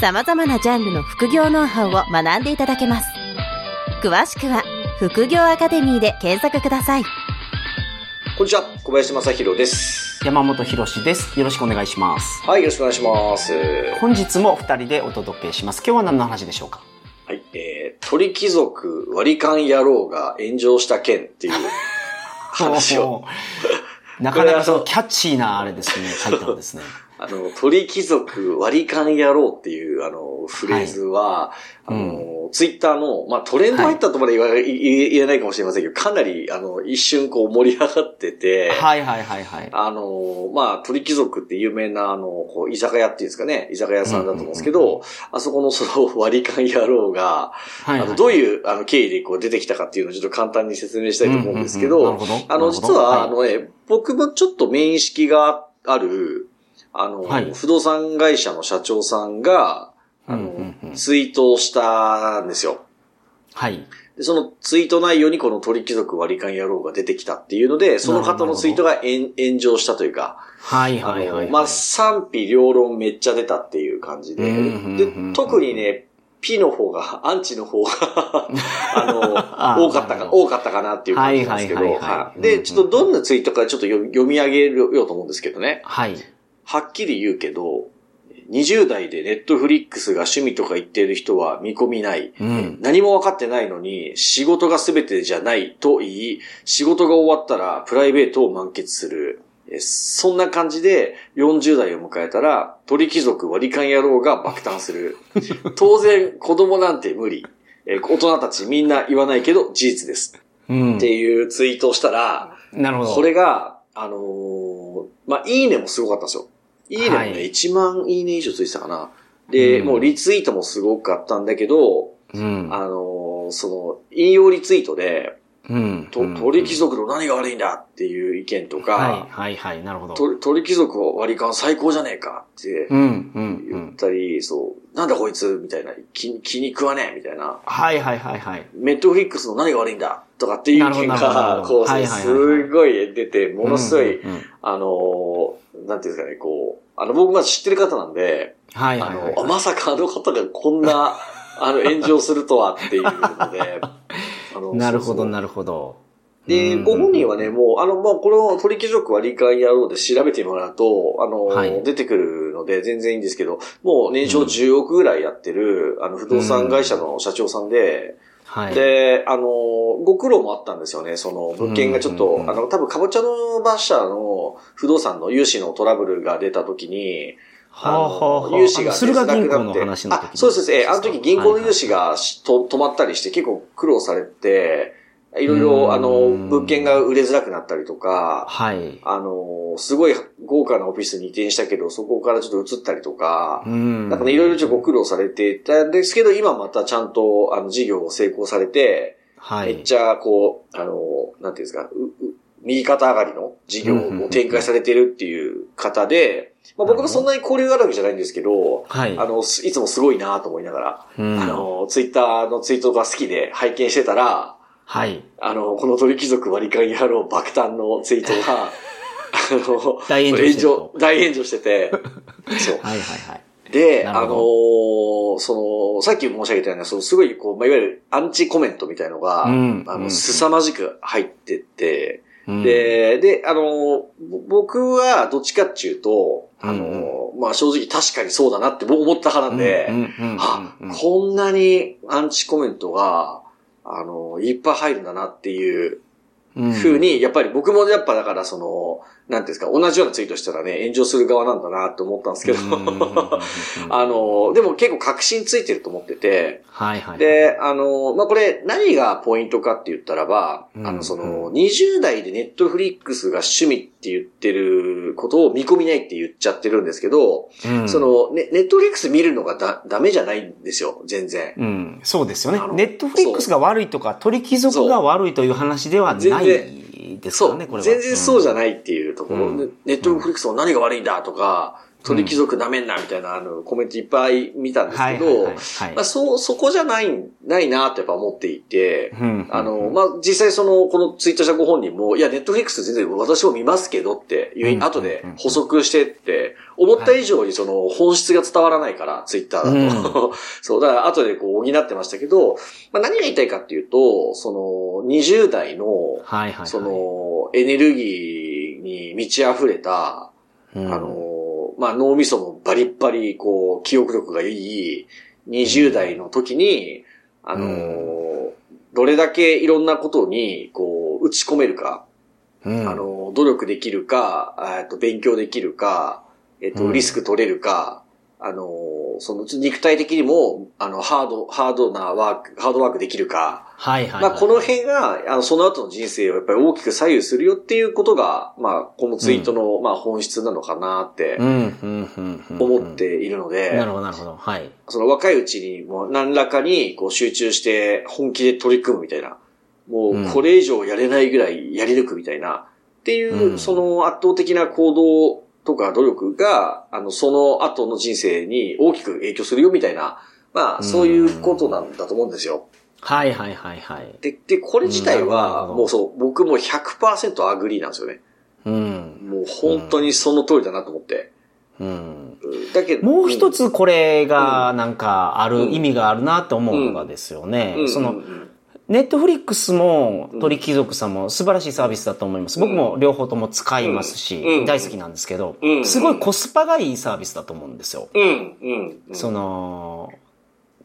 様々なジャンルの副業ノウハウを学んでいただけます。詳しくは副業アカデミーで検索ください。こんにちは、小林正宏です。山本博史です。よろしくお願いします。はい、よろしくお願いします。本日も二人でお届けします。今日は何の話でしょうか？はい、えー、鳥貴族割り勘野郎が炎上した件っていう 話を。なかなかそのキャッチーなあれですね、タイトルですね。あの、鳥貴族割り勘野郎っていう、あの、フレーズは、はい。あの、ツイッターの、まあ、トレンド入ったとまで言わ、言え言えないかもしれませんけど、かなり、あの、一瞬こう盛り上がってて、はいはいはいはい。あの、まあ、鳥貴族って有名な、あの、こう、居酒屋っていうんですかね、居酒屋さんだと思うんですけど、うんうんうんあそこのその割り勘野郎が、はい、あの、どういう、あの、経緯でこう出てきたかっていうのをちょっと簡単に説明したいと思うんですけど、うんうんうん。なるほど。あの、実は、はい。あのね、僕もちょっと面識がある、あの、はい。不動産会社の社長さんが、あの、うんうんうん。ツイートをしたんですよ。はい。でそのツイート内容にこの鳥貴族割り勘野郎が出てきたっていうので、その方のツイートが炎炎上したというか、はいあはいはい、の、まあ、賛否両論めっちゃ出たっていう感じで、うんうんうんうんで特にね、P の方が、アンチの方が、あの、あ多かったか、多かったかなっていう感じなんですけど、はいはいはいはいはい。で、ちょっとどんなツイートかちょっと読み読み上げようと思うんですけどね。はい。はっきり言うけど、20代でネットフリックスが趣味とか言っている人は見込みない。うん。何も分かってないのに、仕事が全てじゃないと言い、仕事が終わったらプライベートを満喫する。えそんな感じで40代を迎えたら、鳥貴族割り勘野郎が爆誕する。当然、子供なんて無理。え大人たちみんな言わないけど事実です。うんって。いうツイートをしたら、なるほど。これが、あのーまあ、いいねもすごかったんですよ。いいね。もね、はい1万いいね以上ついてたかな。で、うん。もうリツイートもすごかったんだけど、うん。あのーその、引用リツイートで、うん。とうん。鳥貴族の何が悪いんだっていう意見とか、はい。はい。はい。なるほど。と鳥貴族は割り勘最高じゃねえかってうん。うん。う言っん。たり、そう、なんだこいつみたいな、気気に食わねえみたいな、はい。はい。はい。はい。ネットフリックスの何が悪いんだとかっていう意見が、こう、すごい出て、ものすごい、うん。うん。うん。あのーなんていうんですかね、こう、あの、僕まず知ってる方なんで、はいはいはい。あの、あまさかあの方がこんな、あの、炎上するとはっていうので、あの なるほど、なるほど。で、うん。ご本人はね、もう、あの、まあ、この鳥貴族は理解野郎で調べてもらうと、あの、はい。出てくるので全然いいんですけど、もう年商10億ぐらいやってる、あの、不動産会社の社長さんで、はい。で、あの、ご苦労もあったんですよね。その、物件がちょっと、うんうんうんあの、多分、かぼちゃの馬車の不動産の融資のトラブルが出た時に、はあはあはあ融資が、あの駿河銀行の話の時あ、そうです。えーあの時銀行の融資がしと止まったりして結構苦労されて、いろいろ、あの、うん物件が売れづらくなったりとか、はい。あの、すごい豪華なオフィスに移転したけど、そこからちょっと移ったりとか、うん。なんかね、いろいろちょっとご苦労されていたんですけど、今またちゃんと、あの、事業を成功されて、はい。めっちゃ、こう、あの、なんていうんですか、うう右肩上がりの事業を展開されてるっていう方で、まあ僕もそんなに交流があるわけじゃないんですけど、はい。あの、すいつもすごいなと思いながら、うんあの、ツイッターのツイートが好きで拝見してたら、はい。あの、この鳥貴族割り勘野郎爆誕のツイートが、あの、大炎上して大炎上してて、そう。はいはいはい。で、あのーその、さっき申し上げたような、そのすごい、こう、まあ、いわゆるアンチコメントみたいのが、うんあの、うん凄まじく入ってって、うん、で、で、あの僕はどっちかっていうと、あのーうんまあ、正直確かにそうだなって僕思った派なんで、こんなにアンチコメントが、あのーいっぱい入るんだなっていううん。風に、やっぱり僕もやっぱだからその、なんていうんですか、同じようなツイートしたらね、炎上する側なんだなって思ったんですけど、あの、でも結構確信ついてると思ってて、はいはい。で、あの、まあ、これ何がポイントかって言ったらば、うんあの、その、20代でネットフリックスが趣味って言ってることを見込みないって言っちゃってるんですけど、うん。そ、の、ね、ネットフリックス見るのがだ、ダメじゃないんですよ、全然。うん、そうですよね。ネットフリックスが悪いとか、鳥貴族が悪いという話ではない。全ですそう、よね、これは。全然そうじゃい。ないっていうところ、うんねネットフリックスの何が悪いんだとか、鳥貴族ダメんなみたいなあのコメントいっぱい見たんですけど、まあ、そう、そこじゃない、ないなってやっぱ思っていて、うんあの、まあ、実際その、このツイートしたご本人も、いや、ネットフリックス全然私も見ますけどっていう、うん後で補足してって、思った以上にその本質が伝わらないから、ツイッターだと。そう、だから後でこう補ってましたけど、まあ、何が言いたいかっていうと、その、20代の。その、エネルギーに満ち溢れた、うん、あの、まあ、脳みそもバリッバリ、こう、記憶力がいい、20代の時に、あの、うどれだけいろんなことに、こう、打ち込めるか、うん、あの、努力できるか、えっと、勉強できるか、えっと、うん。リスク取れるか、あの、その、肉体的にも、あの、ハード、ハードなワーク、ハードワークできるか、はいはいはい。まあ、この辺が、あの、その後の人生をやっぱり大きく左右するよっていうことが、まあ、このツイートの、まあ、本質なのかなってうん、うん、うん、うん。思っているので、なるほど、なるほど。はい。その若いうちにもう何らかにこう集中して本気で取り組むみたいな、もうこれ以上やれないぐらいやり抜くみたいな、っていうう、んその圧倒的な行動とか努力が、あの、その後の人生に大きく影響するよみたいな、まあ、そういうことなんだと思うんですよ。はいはいはいはい。で、で、これ自体は、もうそう、僕も100% agree なんですよね。うん。もう本当にその通りだなと思って。うん。だけど、もう一つこれがなんかある意味があるなって思うのがですよね。うん、そのネットフリックスも鳥貴族さんも素晴らしいサービスだと思います。僕も両方とも使いますし、うん大好きなんですけど、うんすごいコスパがいいサービスだと思うんですよ。うん、うん。うんその、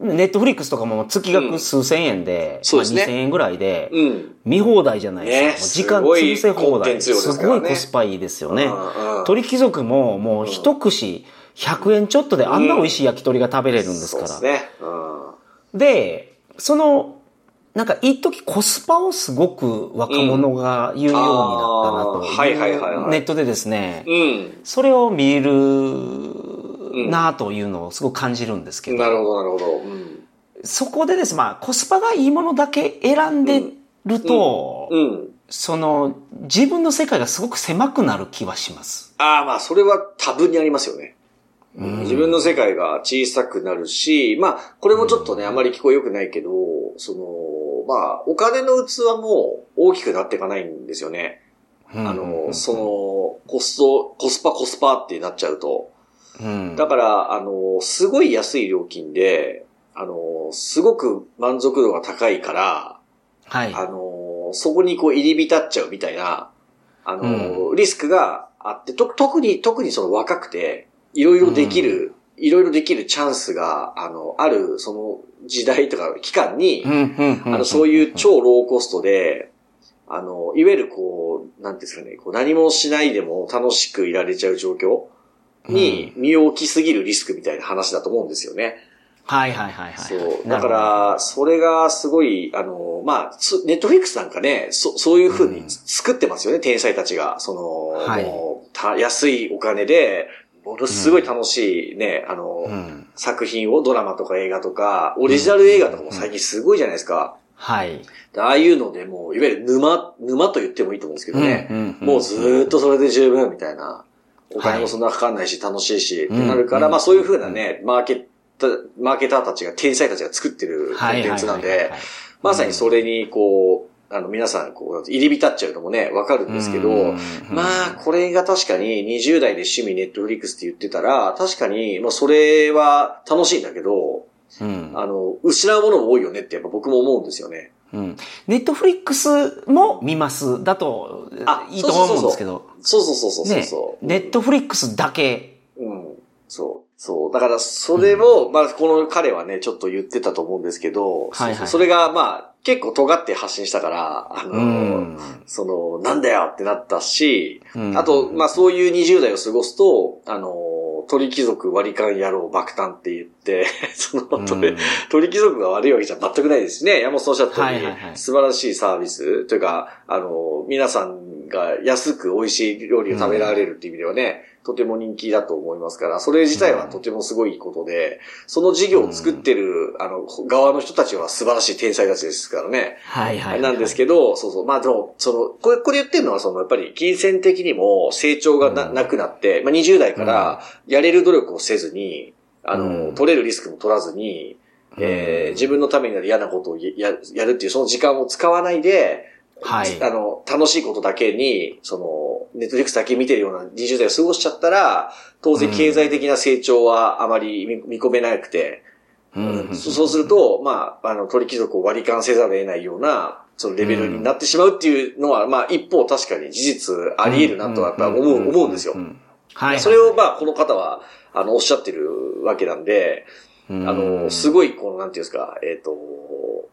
ネットフリックスとかも月額数千円で、そうですねまあ2000円ぐらいでうん。見放題じゃないねですか。もう時間潰せ放題。すごいコンテンツ量ですごいコスパいいですよね。鳥貴族ももう一串100円ちょっとであんな美味しい焼き鳥が食べれるんですから。そうですね。うん。で、その、なんか一時コスパをすごく若者が言うようになったなとはいはいはいはいネットでですね、うん。それを見るなというのをすごく感じるんですけど、なるほど、なるほど。うん。そこでです、まあコスパがいいものだけ選んでると、うん。その自分の世界がすごく狭くなる気はします。ああ、まあ、それは多分にありますよね。うん自分の世界が小さくなるし、まあ、これもちょっとね、あまり聞こえ良くないけど、その、まあ、お金の器も大きくなっていかないんですよね。あの、その、コスト、コスパコスパってなっちゃうと。うん、だから、あの、すごい安い料金で、あの、すごく満足度が高いから、はい。あの、そこにこう入り浸っちゃうみたいな、あの、リスクがあって、と、特に、特にその若くて、いろいろできる、いろいろできるチャンスが、あの、ある、その時代とか期間に、あの、そういう超ローコストで、あの、いわゆるこう、なんですかね、こう何もしないでも楽しくいられちゃう状況に身を置きすぎるリスクみたいな話だと思うんですよね。はいはいはいはい。そう。だから、それがすごい、あの、まあ、つネットフリックスなんかね、そそういうふうに作ってますよね、天才たちが。その、はいもうた安いお金で、ものすごい楽しいね、あの、うん作品を、ドラマとか映画とか、オリジナル映画とかも最近すごいじゃないですか。はい。ああいうのでもう、いわゆる沼、沼と言ってもいいと思うんですけどね。うんうんうんもうずーっとそれで十分みたいな。お金もそんなかかんないし、楽しいし、ってなるから、うんまあそういう風なね、マーケット、マーケターたちが、天才たちが作ってるコンはいテンツなんでまさにそれにこう、あの皆さんこう、入り浸っちゃうのもね、わかるんですけど、うんまあ、これが確かに20代で趣味ネットフリックスって言ってたら、確かに、まあそれは楽しいんだけど、うんあの、失うものも多いよねってやっぱ僕も思うんですよね。うんネットフリックスも見ます。だとあ、いいと思うんですけど。そうそうそうそうそうねそう。ネットフリックスだけ。うん。そう。そう。だから、それを、まあ、この彼はね、ちょっと言ってたと思うんですけど、はいはいそうそうそれが、まあ、結構尖って発信したから、あの、うん。その、なんだよってなったし、うんあと、まあそういう20代を過ごすと、あの、鳥貴族割り勘野郎爆誕って言って、その、鳥うん鳥貴族が悪いわけじゃ全くないですしね。山本さんおっしゃったように、はいはいはい素晴らしいサービスというか、あの、皆さんが安く美味しい料理を食べられるっていう意味ではね、とても人気だと思いますから、それ自体はとてもすごいことで、その事業を作ってる、あの、側の人たちは素晴らしい天才たちですからね。はいはいはい。なんですけど、そうそう。まあでも、その、これ、これ言ってるのは、その、やっぱり、金銭的にも成長がな,、うんなくなって、まあ20代からやれる努力をせずに、あの、うん取れるリスクも取らずに、えー自分のためになる嫌なことをややるっていう、その時間を使わないで、はい。あの、楽しいことだけに、その、ネットフリックスだけ見てるような20代を過ごしちゃったら、当然経済的な成長はあまり見見込めなくて、うん。そそうすると、まあ、あの、鳥貴族を割り勘せざるを得ないような、そのレベルになってしまうっていうのは、まあ、一方確かに事実あり得るなとはやっぱ思う、思うんですよ。ん。はい。それを、まあ、この方は、あの、おっしゃってるわけなん。で、ああの、すごい、この、なんていうんですか、えっ、と、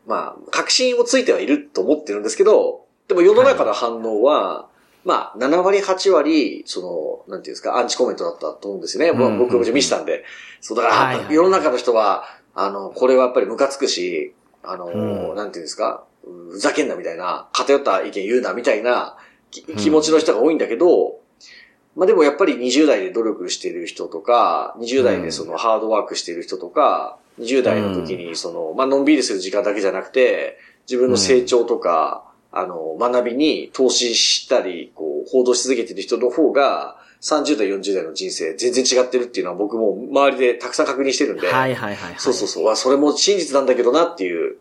まあ、確信をついてはいると思ってるんですけど、でも世の中の反応は、まあ、7割、8割、その、なんていうんですか、アンチコメントだったと思うんですよね。うん僕も見せたんで。そう、だから、はいはい世の中の人は、あの、これはやっぱりムカつくし、あの、うんなんていうんですか、ふざけんなみたいな、偏った意見言うなみたいなき気持ちの人が多いんだけど、まあでもやっぱり20代で努力してる人とか、20代でそのハードワークしてる人とか、20代の時にその、まあのんびりする時間だけじゃなくて、自分の成長とか、あの、学びに投資したり、こう、報道し続けてる人の方が、30代、40代の人生全然違ってるっていうのは僕も周りでたくさん確認してるんで、はいはいはい。そうそうそう、あそれも真実なんだけどなっていう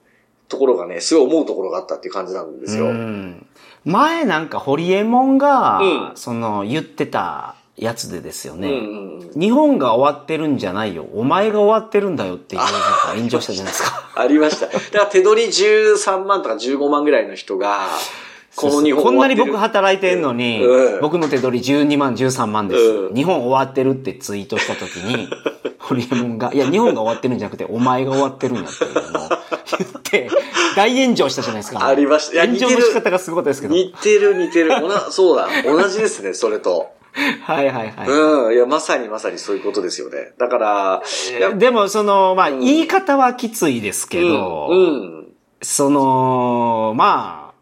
ところがね、すごい思うところがあったっていう感じなんですよ。うん前なんか、ホリエモンが、うんその、言ってたやつでですよね。うんうんうん。日本が終わってるんじゃないよ。お前が終わってるんだよっていう、なんか炎上したじゃないですか。ありました。だから手取り13万とか15万ぐらいの人が、この日本こんなに僕働いてんのに、うん僕の手取り12万、13万です、うん日本終わってるってツイートした時に、ホリエモンが、いや、日本が終わってるんじゃなくて、お前が終わってるんだっていうのを言って、大炎上したじゃないですか。ありましたいや炎上の仕方がすごかったですけど。似てる似てる。おな、そうだ。同じですね、それと。はいはいはい。うん。いや、まさにまさにそういうことですよね。だから、いやでも、その、まあ、言い方はきついですけど、うん。うんその、まあ、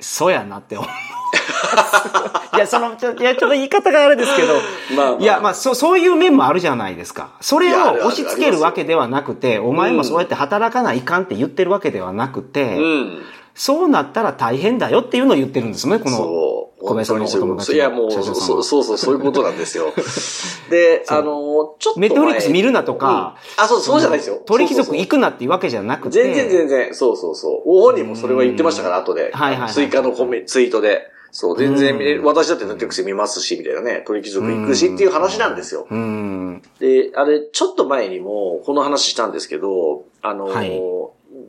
そうやなって思う。いや、その、ちょいや、ちょっと言い方があれですけど、まあまあいや、まあ、そう、そういう面もあるじゃないですか。それを押し付けるわけではなくて、お前もそうやって働かないかんって言ってるわけではなくて、うん。そうなったら大変だよっていうのを言ってるんですね、この。小林さんのお友達のいや、もう、そうそうそう、そういうことなんですよ。で、あの、ちょっと前。ネットフリックス見るなとか、うんあ、そう、そうじゃないですよ。鳥貴族行くなっていうわけじゃなくて、全然全然、そうそうそう。ご本人もそれは言ってましたから、後で。はいはいはい追加のコメツイートで。そう、全然見れ、うん。私だってネットフリックス見ますし、みたいなね、鳥貴族行くしっていう話なんですよ。うん。で、あれ、ちょっと前にも、この話したんですけど、あの、はい。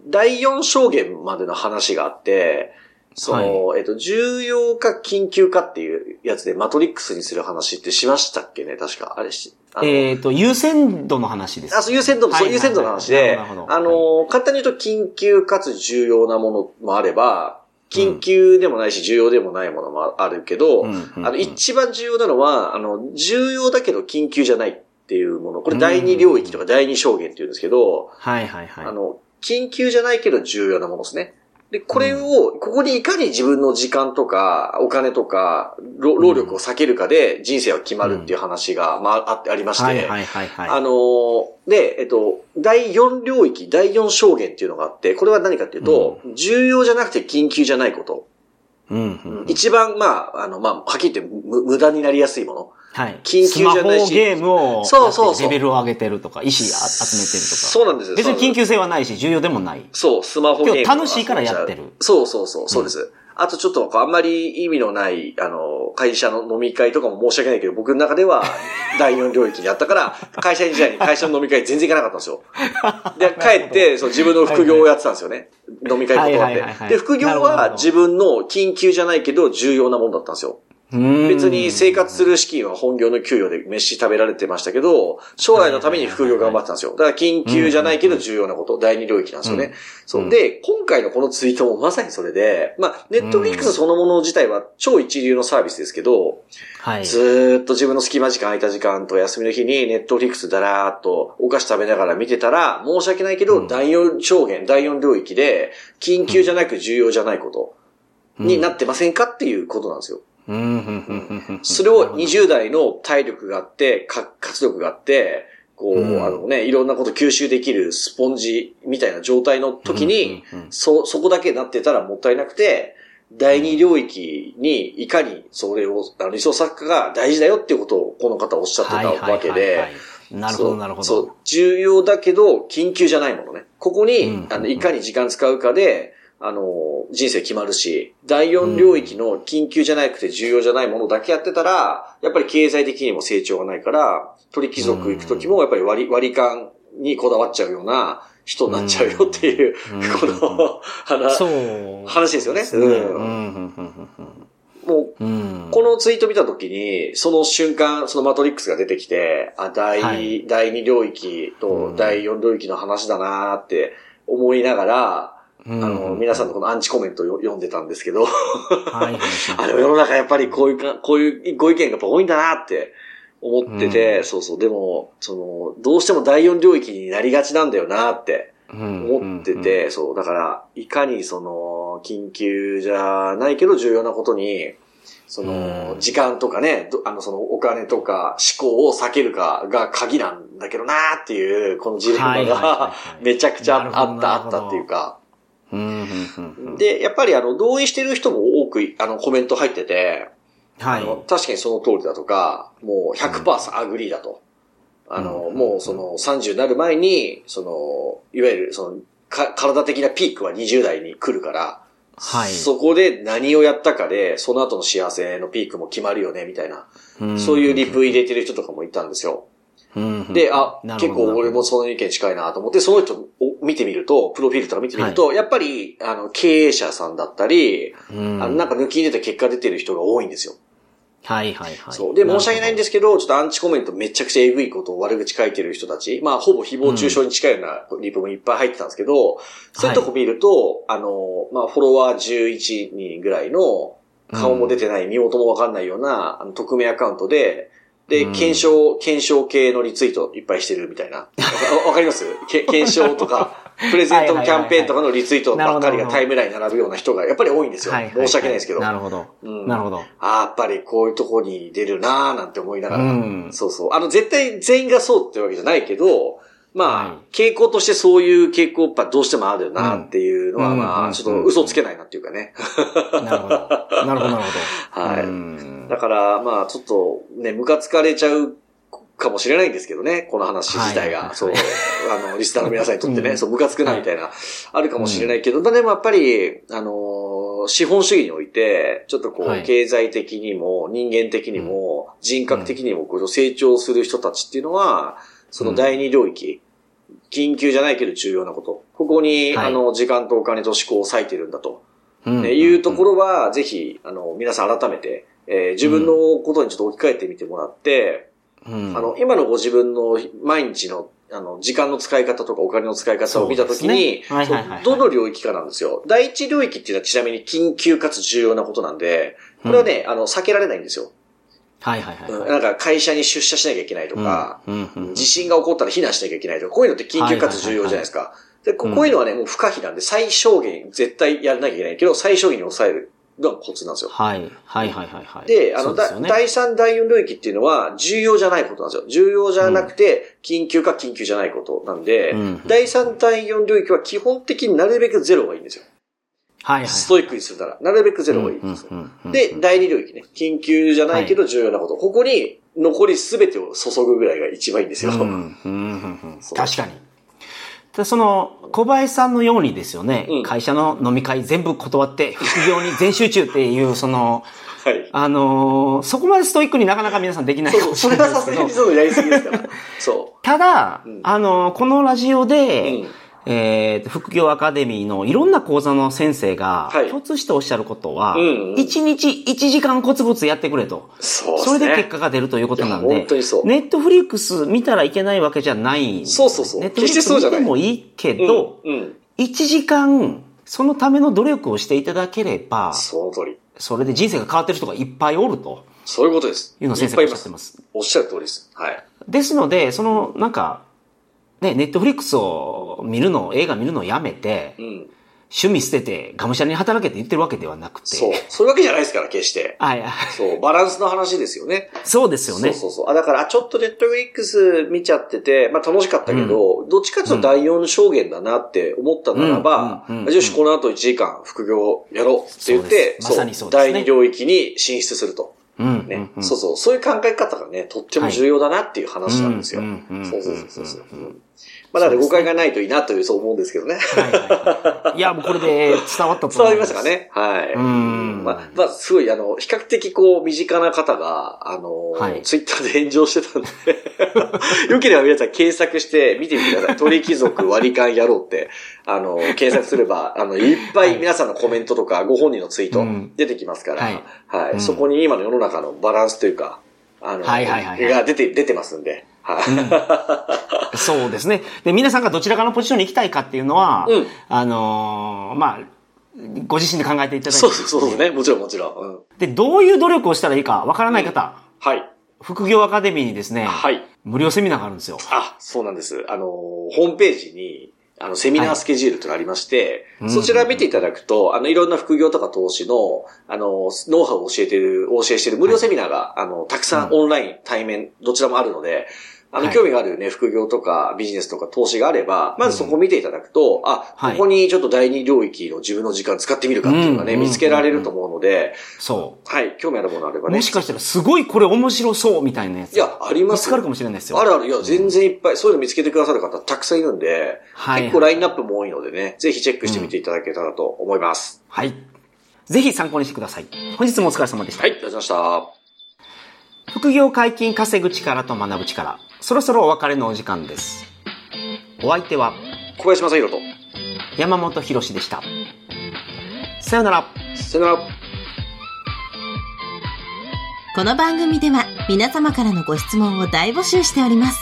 第4証言までの話があって、その、えっと、重要か緊急かっていうやつで、マトリックスにする話ってしましたっけね？確か。あれし、えっ、と、優先度の話です。あ、そう、優先度の、優先度の話であの、簡単に言うと緊急かつ重要なものもあれば、緊急でもないし重要でもないものもあるけど、うんうんうんあの、一番重要なのは、あの、重要だけど緊急じゃないっていうもの。これ第二領域とか第二証言って言うんですけど、はいはいはい。あの、緊急じゃないけど重要なものですね。で、これを、ここにいかに自分の時間とか、お金とか、労労力を避けるかで人生は決まるっていう話が、まあ、ありまして、はいはいはいはい。あのーで、えっと、第4領域、第4証言っていうのがあって、これは何かっていうと、重要じゃなくて緊急じゃないこと。うんうんうん一番、まあ、あの、まあ、はっきり言ってむ無駄になりやすいもの。はい。緊急じゃないしスマホゲームを、そうそうそうレベルを上げてるとか、意思あ集めてるとか。そうなんですよ。別に緊急性はないし、重要でもない。そう、スマホゲーム。今日楽しいからやってるそうそうそう、そうです。あとちょっとこうあんまり意味のない、あの、会社の飲み会とかも申し訳ないけど、僕の中では 第4領域にあったから、会社員時代に会社の飲み会全然行かなかったんですよ。で、帰って、そう自分の副業をやってたんですよね。飲み会断って。で、副業は自分の緊急じゃないけど重要なもんだったんですよ。別に生活する資金は本業の給与で飯食べられてましたけど、将来のために副業頑張ってたんですよ。だから緊急じゃないけど重要なこと、第二領域なんですよね。そう。で、今回のこのツイートもまさにそれで、まあ、ネットフリックスそのもの自体は超一流のサービスですけど、はい。ずーっと自分の隙間時間空いた時間と休みの日にネットフリックスだらーっとお菓子食べながら見てたら、申し訳ないけど、第4証言、第4領域で、緊急じゃなく重要じゃないことになってませんかっていうことなんですよ。それを20代の体力があって、か活力があって、こう、うん。あのね、いろん。なこと吸収できるスポンジみたいな状態の時に、うん。うそ、そこだけなってたらもったいなくて、第二領域にいかにそれを、あの理想作家が大事だよっていうことをこの方おっしゃってたわけで、なるほど、なるほどそう。、重要だけど、緊急じゃないものね。ここに、うん。あの、いかに時間使うかで、あの、人生決まるし、第四領域の緊急じゃなくて重要じゃないものだけやってたら、やっぱり経済的にも成長がないから、鳥貴族行くときもやっぱり割り、割り勘にこだわっちゃうような人になっちゃうよっていう、この、話。話ですよねそうんもう、うん。うん。このツイート見たときに、その瞬間、そのマトリックスが出てきて、あ、第、はい第2領域と第4領域の話だなーって思いながら、うん。あの、皆さんのこのアンチコメントを読んでたんですけど、はいはいあ、はい。でも世の中やっぱりこういうか、こういうご意見がやっぱ多いんだなって思ってて、うん。そうそう、でも、その、どうしても第4領域になりがちなんだよなって思ってて、そう、だから、いかにその、緊急じゃないけど重要なことに、そのう、ん。時間とかね、どあの、その、お金とか思考を避けるかが鍵なんだけどなーっていう、このジレンマがはい めちゃくちゃあった、あったっていうか。で、やっぱりあの、同意してる人も多く、あの、コメント入ってて、はい。あの確かにその通りだとか、もう100% agree だと。あの、うんもうその30になる前に、その、いわゆるその、身体的なピークは20代に来るから、はい。そこで何をやったかで、その後の幸せのピークも決まるよね、みたいな、んそういうリプ入れてる人とかもいたんですよ。うんで、あ、結構俺もその意見近いなと思って、その人を見てみると、プロフィールとか見てみると、やっぱり、あの、経営者さんだったり、うんあの、なんか抜きん出て結果出てる人が多いんですよ。はいはいはい。そう。で、申し訳ないんですすけど、ちょっとアンチコメントめちゃくちゃえぐいことを悪口書いてる人たち、まあ、ほぼ誹謗中傷に近いようなリプもいっぱい入ってたんですけど、そういうとこ見ると、あの、まあ、フォロワー11人ぐらいの、顔も出てない、身元もわかんないような、あの、匿名アカウントで、で、うん検証、検証系のリツイートいっぱいしてるみたいな。わわかります？け検証とか、プレゼントのキャンペーンとかのリツイートばっかりがタイムラインに並ぶような人がやっぱり多いんですよ。申し訳ないですけど。なるほど。うんなるほど。ああ、やっぱりこういうとこに出るなーなんて思いながら。うんそうそう。あの、絶対全員がそうってわけじゃないけど、まあ、はい傾向としてそういう傾向やっぱどうしてもあるよなっていうのは、うんまあ、うんちょっと嘘つけないなっていうかね。なるほど。なるほど、なるほど。はいうんだから、まあ、ちょっとね、ムカつかれちゃうかもしれないんですけどね、この話自体が。はい。そう。あの、リスナーの皆さんにとってね、うん。そう、ムカつくなみたいな、あるかもしれないけど、まあでもやっぱり、あのー資本主義において、ちょっとこう、はい。経済的にも、人間的にも、人格的にも、こう、成長する人たちっていうのは、その第二領域、緊急じゃないけど重要なこと。ここに、はい。あの、時間とお金と思考を割いてるんだと。うん。ねいうところは、ぜひ、あの、皆さん改めて、えー自分のことにちょっと置き換えてみてもらって、うんあの、今のご自分の毎日の、あの、時間の使い方とかお金の使い方を見たときに、どの領域かなんですよ。第一領域っていうのはちなみに緊急かつ重要なことなんで、これはね、あの、避けられないんですよ。はいはいはいはい。うんなんか会社に出社しなきゃいけないとか、うんうんうん地震が起こったら避難しなきゃいけないとか、こういうのって緊急かつ重要じゃないですか。で、ここういうのはね、もう不可避なんで、最小限絶対やらなきゃいけないけど、最小限に抑えるのがコツなんですよ。はい。はいはいはいはい。で、あの、ねだ第3、第4領域っていうのは、重要じゃないことなんですよ。重要じゃなくて、緊急か緊急じゃないことなんで、うん第3、第4領域は基本的になるべくゼロがいいんですよ。はいはい。ストイックにするなら、なるべくゼロがいいんですよ。で、第2領域ね。緊急じゃないけど重要なこと。ここに残り全てを注ぐぐらいが一番いいんですよ。うんうんうん 確かに。でその、小林さんのようにですよね、うん会社の飲み会全部断って、副業に全集中っていう、その、はい。あのーそこまでストイックになかなか皆さんできないかもし それはさすがに、そうやりすぎですから。そただ、うんあのーこのラジオう。で、うん。えー、副業アカデミーのいろんな講座の先生がはい、共通しておっしゃることは、うんうん1日1時間コツコツやってくれと。そうですね。それで結果が出るということなんで本当にそう、ネットフリックス見たらいけないわけじゃない。そうそうそうネットフリックス見てもいいけど、うん、うん。1時間、そのための努力をしていただければ、その通り。それで人生が変わってる人がいっぱいおるとそういうことです。いうのを先生がおっしゃってます。おっしゃる通りです。はい。ですので、その、なんか、ね、ネットフリックスを見るの、映画見るのをやめてう、ん。趣味捨てて、がむしゃらに働けって言ってるわけではなくて。そう。そういうわけじゃないですから、決して。はい。そう。バランスの話ですよね。そうですよね。そうそうそう。あ、だから、あちょっとネットフリックス見ちゃってて、まあ楽しかったけど、どっちかっていうと第4証言だなって思ったならば、うんうんうんよし、この後1時間副業やろうって言って、まさにそうですね第2領域に進出すると。うん。ね、うんうんそうそう。そういう考え方がね、とっても重要だなっていう話なんですよ。そうそうそうそう。うんまあ、なので誤解がないといいなという、そう思うんですけどね。はいはいはい。いや、もうこれで伝わったと 伝わり思いま。ますしたかね？はい。んまあ、まあ、すごい、あの、比較的こう、身近な方が、あの、はい。ツイッターで炎上してたんで、よければ皆さん検索して見てみてください。鳥貴族割り勘やろうって、あの、検索すれば、あの、いっぱい皆さんのコメントとか、ご本人のツイートうん。出てきますから、はい。はい。うん。そこに今の世の中のバランスというか、あの、はいはいはいはい。が出て、出てますんで、はい。そうですね。で、皆さんがどちらかのポジションに行きたいかっていうのは、うん。あのーまあ、ご自身で考えていただいて、そうそうそうね。もちろんもちろん。うん。で、どういう努力をしたらいいかわからない方、はい。副業アカデミーにですね、はい。無料セミナーがあるんですよ。あ、そうなんです。あの、ホームページに、あの、セミナースケジュールというのがありまして、はいそちら見ていただくと、あの、いろんな副業とか投資の、あの、ノウハウを教えてる、お教えしてる無料セミナーが、あの、たくさんオンライン、対面、どちらもあるので、あの、はい興味があるね、副業とかビジネスとか投資があれば、まずそこを見ていただくと、あ、はいここにちょっと第二領域の自分の時間使ってみるかっていうのがね、うん見つけられると思うので、そはい、興味あるものあればう。ね。もしかしたらすごいこれ面白そうみたいなやつ。いや、ありますよ見つかるかもしれないですよ。あるある。いや、全然いっぱい、そういうの見つけてくださる方たくさんいるんで、はい結構ラインナップも多いのでね、ぜひチェックしてみていただけたらと思います。はい。ぜひ参考にしてください。本日もお疲れ様でした。はい、ありがとうございました。副業解禁稼ぐ力と学ぶ力。そろそろお別れのお時間です。お相手は小林正宏と、山本博史でした。さよなら。さよなら。この番組では皆様からのご質問を大募集しております。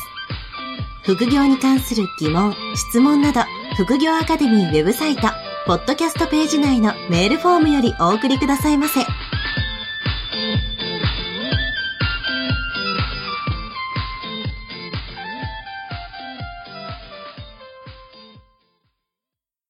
副業に関する疑問、質問など、副業アカデミーウェブサイト、ポッドキャストページ内のメールフォームよりお送りくださいませ。